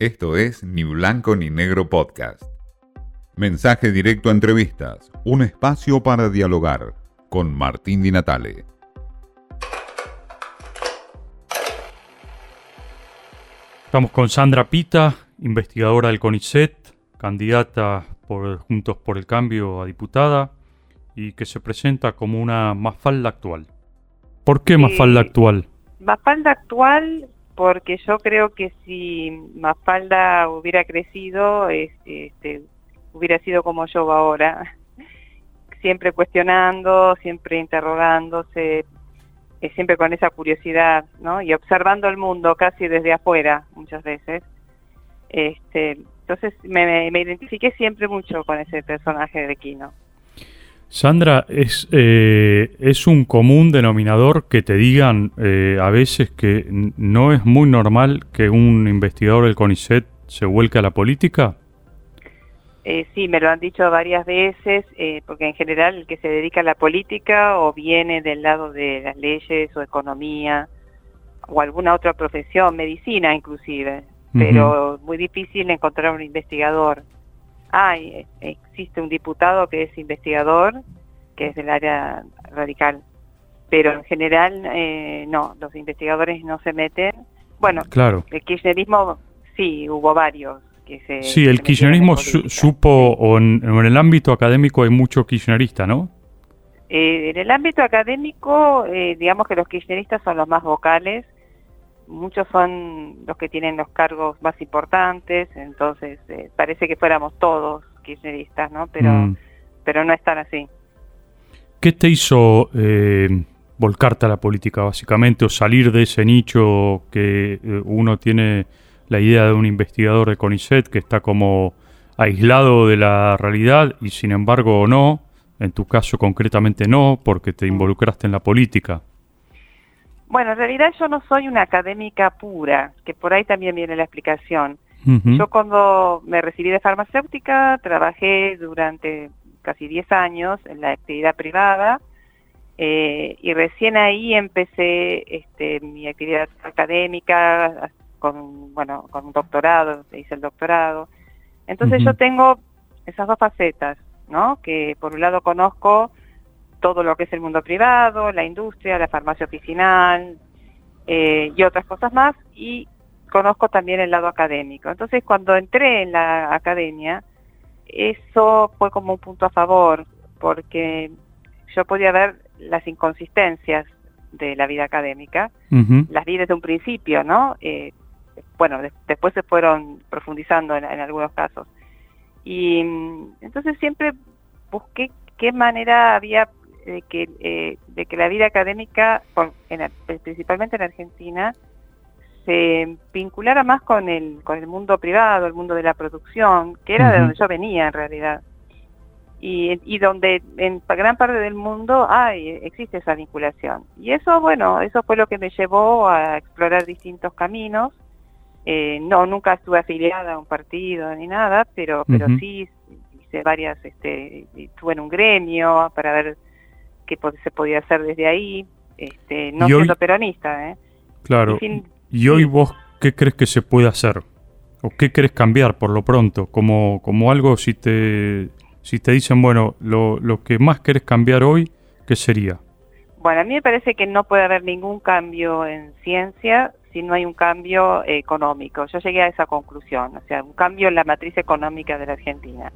Esto es Ni Blanco ni Negro Podcast. Mensaje directo a entrevistas, un espacio para dialogar con Martín Di Natale. Estamos con Sandra Pita, investigadora del CONICET, candidata por Juntos por el Cambio a diputada y que se presenta como una mafalda actual. ¿Por qué mafalda actual? Mafalda actual porque yo creo que si Mafalda hubiera crecido, este, hubiera sido como yo ahora, siempre cuestionando, siempre interrogándose, eh, siempre con esa curiosidad, ¿no? Y observando el mundo casi desde afuera, muchas veces. Este, entonces me, me identifiqué siempre mucho con ese personaje de Kino. Sandra, es, eh, es un común denominador que te digan eh, a veces que no es muy normal que un investigador del CONICET se vuelque a la política. Eh, sí, me lo han dicho varias veces, porque en general el que se dedica a la política o viene del lado de las leyes o economía o alguna otra profesión, medicina inclusive, pero muy difícil encontrar un investigador hay, existe un diputado que es investigador, que es del área radical, pero en general eh, no, los investigadores no se meten. Bueno, claro. el kirchnerismo sí, hubo varios. Que se, sí, el kirchnerismo supo, o en, el ámbito académico hay mucho kirchnerista, ¿no? Eh, en el ámbito académico, eh, digamos que los kirchneristas son los más vocales, muchos son los que tienen los cargos más importantes, entonces eh, parece que fuéramos todos kirchneristas, ¿no? Pero, mm. pero no es tan así. ¿Qué te hizo eh, volcarte a la política, básicamente, o salir de ese nicho que eh, uno tiene la idea de un investigador de CONICET que está como aislado de la realidad y sin embargo no, en tu caso concretamente no, porque te mm. involucraste en la política? Bueno, en realidad yo no soy una académica pura, que por ahí también viene la explicación. Yo cuando me recibí de farmacéutica trabajé durante casi 10 años en la actividad privada eh, y recién ahí empecé este, mi actividad académica con, bueno, con un doctorado, hice el doctorado. Entonces yo tengo esas dos facetas, ¿no? Que por un lado conozco todo lo que es el mundo privado, la industria, la farmacia oficinal eh, y otras cosas más, y conozco también el lado académico. Entonces, cuando entré en la academia, eso fue como un punto a favor, porque yo podía ver las inconsistencias de la vida académica, las vi desde un principio, ¿no? Eh, bueno, después se fueron profundizando en, en algunos casos. Y mm, entonces siempre busqué qué manera había de que, eh, de que la vida académica, principalmente en Argentina, se vinculara más con el, con el mundo privado, el mundo de la producción, que era de donde yo venía en realidad. Y, y donde en gran parte del mundo hay, existe esa vinculación. Y eso, bueno, eso fue lo que me llevó a explorar distintos caminos. Eh, no, nunca estuve afiliada a un partido ni nada, pero, pero sí hice varias, este, estuve en un gremio para ver que se podía hacer desde ahí, este, no siendo peronista. ¿eh? Claro. ¿Y hoy vos qué crees que se puede hacer? ¿O qué querés cambiar por lo pronto? Como, como algo, si te, si te dicen, bueno, lo, lo que más querés cambiar hoy, ¿qué sería? Bueno, a mí me parece que no puede haber ningún cambio en ciencia si no hay un cambio económico. Yo llegué a esa conclusión, o sea, un cambio en la matriz económica de la Argentina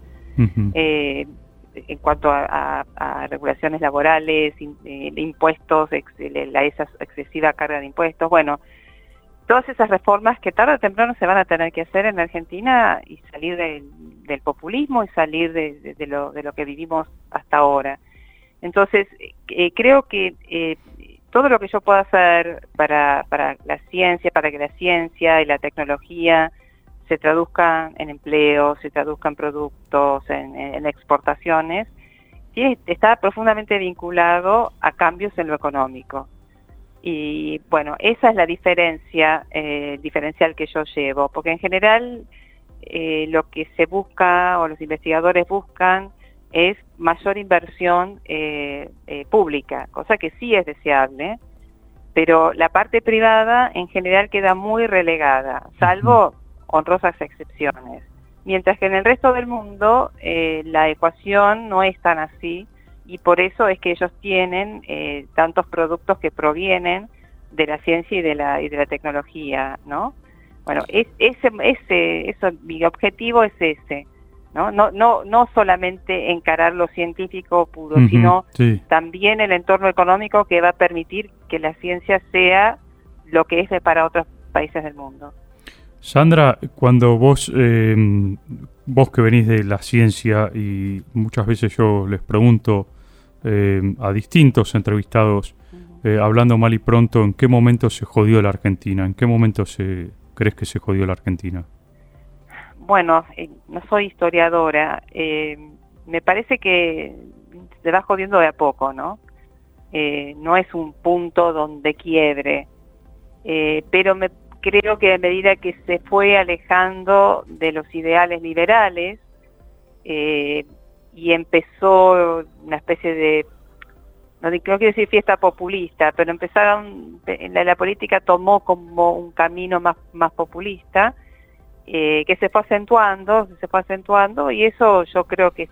en cuanto a, regulaciones laborales, eh, impuestos, la, esa excesiva carga de impuestos, bueno, todas esas reformas que tarde o temprano se van a tener que hacer en Argentina y salir del, populismo y salir de, lo, de lo que vivimos hasta ahora. Entonces, eh, creo que eh, todo lo que yo pueda hacer para, para la ciencia, para que la ciencia y la tecnología se traduzcan en empleo, se traduzcan en productos, en, exportaciones, está profundamente vinculado a cambios en lo económico. Y bueno, esa es la diferencia, eh, diferencial que yo llevo, porque en general eh, lo que se busca o los investigadores buscan es mayor inversión eh, pública, cosa que sí es deseable, pero la parte privada en general queda muy relegada, salvo honrosas excepciones. Mientras que en el resto del mundo eh, la ecuación no es tan así y por eso es que ellos tienen eh, tantos productos que provienen de la ciencia y de la, y de la tecnología, ¿no? Bueno, es, ese, ese, eso, mi objetivo es ese, ¿no? No, no, no solamente encarar lo científico puro, sino también el entorno económico que va a permitir que la ciencia sea lo que es para otros países del mundo. Sandra, cuando vos, eh, vos que venís de la ciencia y muchas veces yo les pregunto eh, a distintos entrevistados, eh, hablando mal y pronto, ¿en qué momento se jodió la Argentina? ¿En qué momento se crees que se jodió la Argentina? Bueno, no soy historiadora. me parece que se va jodiendo de a poco, ¿no? no es un punto donde quiebre. pero me creo que a medida que se fue alejando de los ideales liberales eh, y empezó una especie de, no, quiero decir fiesta populista, pero empezaron, la, la política tomó como un camino más, más populista, eh, que se fue acentuando, se fue acentuando, y eso yo creo que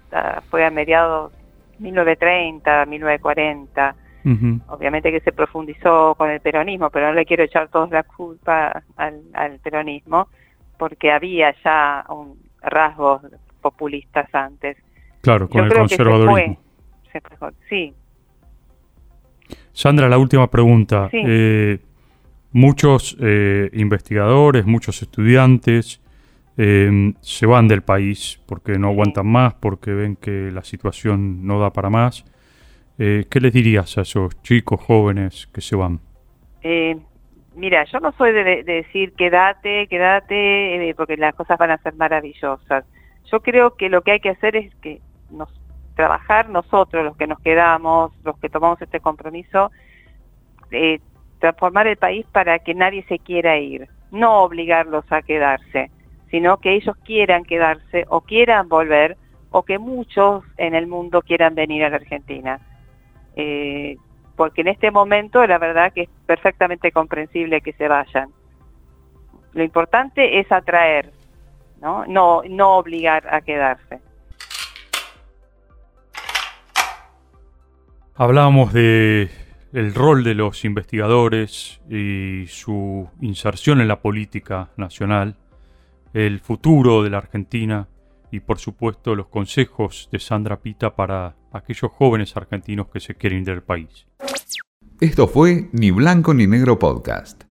fue a mediados 1930, 1940, Obviamente que se profundizó con el peronismo, pero no le quiero echar toda la culpa al, peronismo, porque había ya un rasgos populistas antes. Claro, con el conservadurismo. sí. Sandra, la última pregunta. Eh, muchos eh, investigadores, muchos estudiantes eh, se van del país porque no aguantan más, porque ven que la situación no da para más. Eh, ¿Qué les dirías a esos chicos jóvenes que se van? Eh, mira, yo no soy de, decir quédate, quédate, eh, porque las cosas van a ser maravillosas. Yo creo que lo que hay que hacer es que nos trabajar nosotros, los que nos quedamos, los que tomamos este compromiso, transformar el país para que nadie se quiera ir, no obligarlos a quedarse, sino que ellos quieran quedarse o quieran volver o que muchos en el mundo quieran venir a la Argentina eh, porque en este momento la verdad que es perfectamente comprensible que se vayan. Lo importante es atraer, no, no, obligar a quedarse. Hablábamos de el rol de los investigadores y su inserción en la política nacional, el futuro de la Argentina y por supuesto los consejos de Sandra Pita para aquellos jóvenes argentinos que se quieren ir del país. Esto fue Ni Blanco ni Negro Podcast.